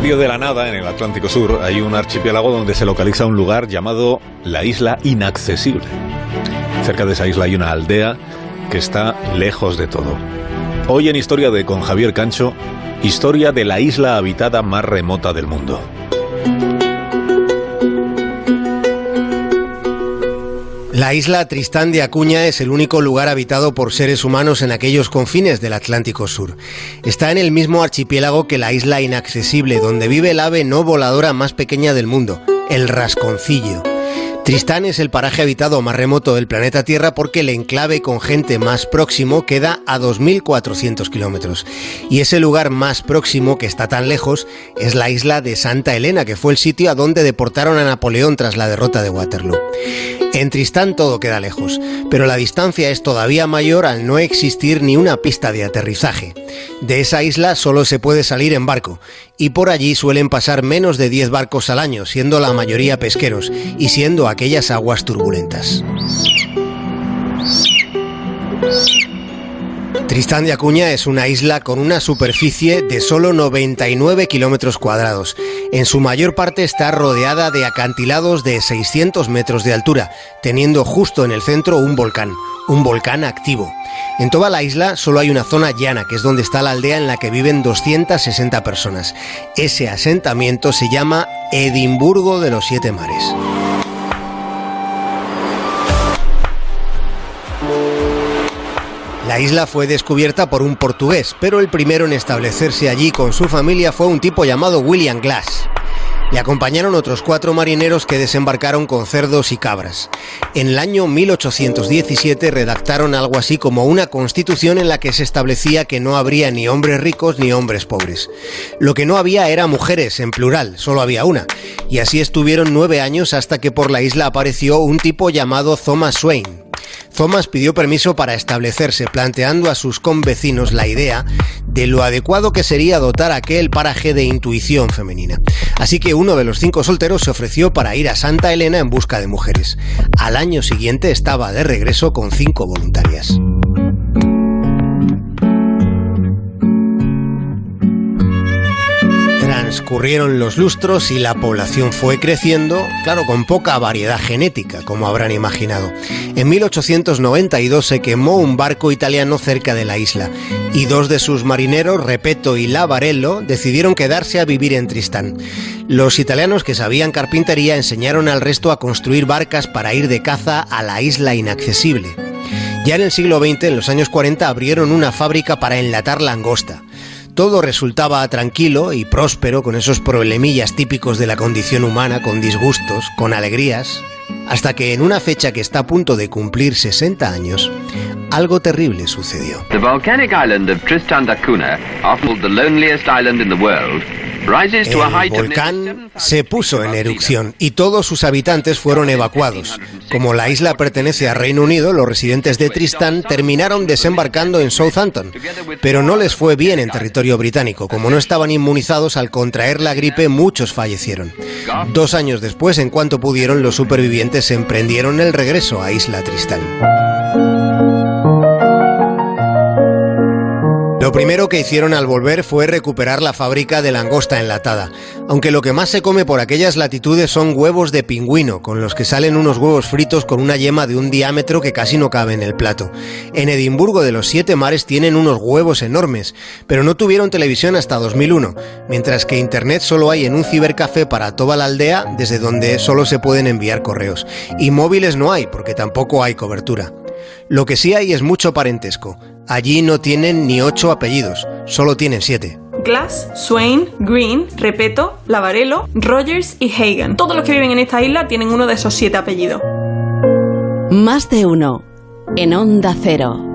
medio de la nada, en el Atlántico Sur, hay un archipiélago donde se localiza un lugar llamado la Isla Inaccesible. Cerca de esa isla hay una aldea que está lejos de todo. Hoy en Historia de con Javier Cancho, historia de la isla habitada más remota del mundo. La isla Tristán de Acuña es el único lugar habitado por seres humanos en aquellos confines del Atlántico Sur. Está en el mismo archipiélago que la isla inaccesible, donde vive el ave no voladora más pequeña del mundo, el rasconcillo. Tristán es el paraje habitado más remoto del planeta Tierra porque el enclave con gente más próximo queda a 2.400 kilómetros. Y ese lugar más próximo, que está tan lejos, es la isla de Santa Elena, que fue el sitio a donde deportaron a Napoleón tras la derrota de Waterloo. En Tristán todo queda lejos, pero la distancia es todavía mayor al no existir ni una pista de aterrizaje. De esa isla solo se puede salir en barco, y por allí suelen pasar menos de 10 barcos al año, siendo la mayoría pesqueros y siendo aquellas aguas turbulentas. Tristán de Acuña es una isla con una superficie de solo 99 kilómetros cuadrados. En su mayor parte está rodeada de acantilados de 600 metros de altura, teniendo justo en el centro un volcán, un volcán activo. En toda la isla solo hay una zona llana, que es donde está la aldea en la que viven 260 personas. Ese asentamiento se llama Edimburgo de los Siete Mares. La isla fue descubierta por un portugués, pero el primero en establecerse allí con su familia fue un tipo llamado William Glass. Le acompañaron otros cuatro marineros que desembarcaron con cerdos y cabras. En el año 1817 redactaron algo así como una constitución en la que se establecía que no habría ni hombres ricos ni hombres pobres. Lo que no había era mujeres, en plural, solo había una. Y así estuvieron nueve años hasta que por la isla apareció un tipo llamado Thomas Swain, Thomas pidió permiso para establecerse, planteando a sus convecinos la idea de lo adecuado que sería dotar aquel paraje de intuición femenina. Así que uno de los cinco solteros se ofreció para ir a Santa Elena en busca de mujeres. Al año siguiente estaba de regreso con cinco voluntarias. Transcurrieron los lustros y la población fue creciendo, claro, con poca variedad genética, como habrán imaginado. En 1892 se quemó un barco italiano cerca de la isla y dos de sus marineros, Repeto y Lavarello, decidieron quedarse a vivir en Tristán. Los italianos que sabían carpintería enseñaron al resto a construir barcas para ir de caza a la isla inaccesible. Ya en el siglo XX, en los años 40, abrieron una fábrica para enlatar langosta. Todo resultaba tranquilo y próspero con esos problemillas típicos de la condición humana, con disgustos, con alegrías, hasta que en una fecha que está a punto de cumplir 60 años, algo terrible sucedió. The volcanic island of Tristan da Cunha, often the loneliest island in the world, el volcán se puso en erupción y todos sus habitantes fueron evacuados. Como la isla pertenece a Reino Unido, los residentes de Tristan terminaron desembarcando en Southampton, pero no les fue bien en territorio británico. Como no estaban inmunizados al contraer la gripe, muchos fallecieron. Dos años después, en cuanto pudieron, los supervivientes emprendieron el regreso a Isla Tristán. Lo primero que hicieron al volver fue recuperar la fábrica de langosta enlatada, aunque lo que más se come por aquellas latitudes son huevos de pingüino, con los que salen unos huevos fritos con una yema de un diámetro que casi no cabe en el plato. En Edimburgo de los Siete Mares tienen unos huevos enormes, pero no tuvieron televisión hasta 2001, mientras que Internet solo hay en un cibercafé para toda la aldea, desde donde solo se pueden enviar correos. Y móviles no hay, porque tampoco hay cobertura. Lo que sí hay es mucho parentesco. Allí no tienen ni ocho apellidos, solo tienen siete. Glass, Swain, Green, Repeto, Lavarello, Rogers y Hagen. Todos los que viven en esta isla tienen uno de esos siete apellidos. Más de uno en Onda Cero.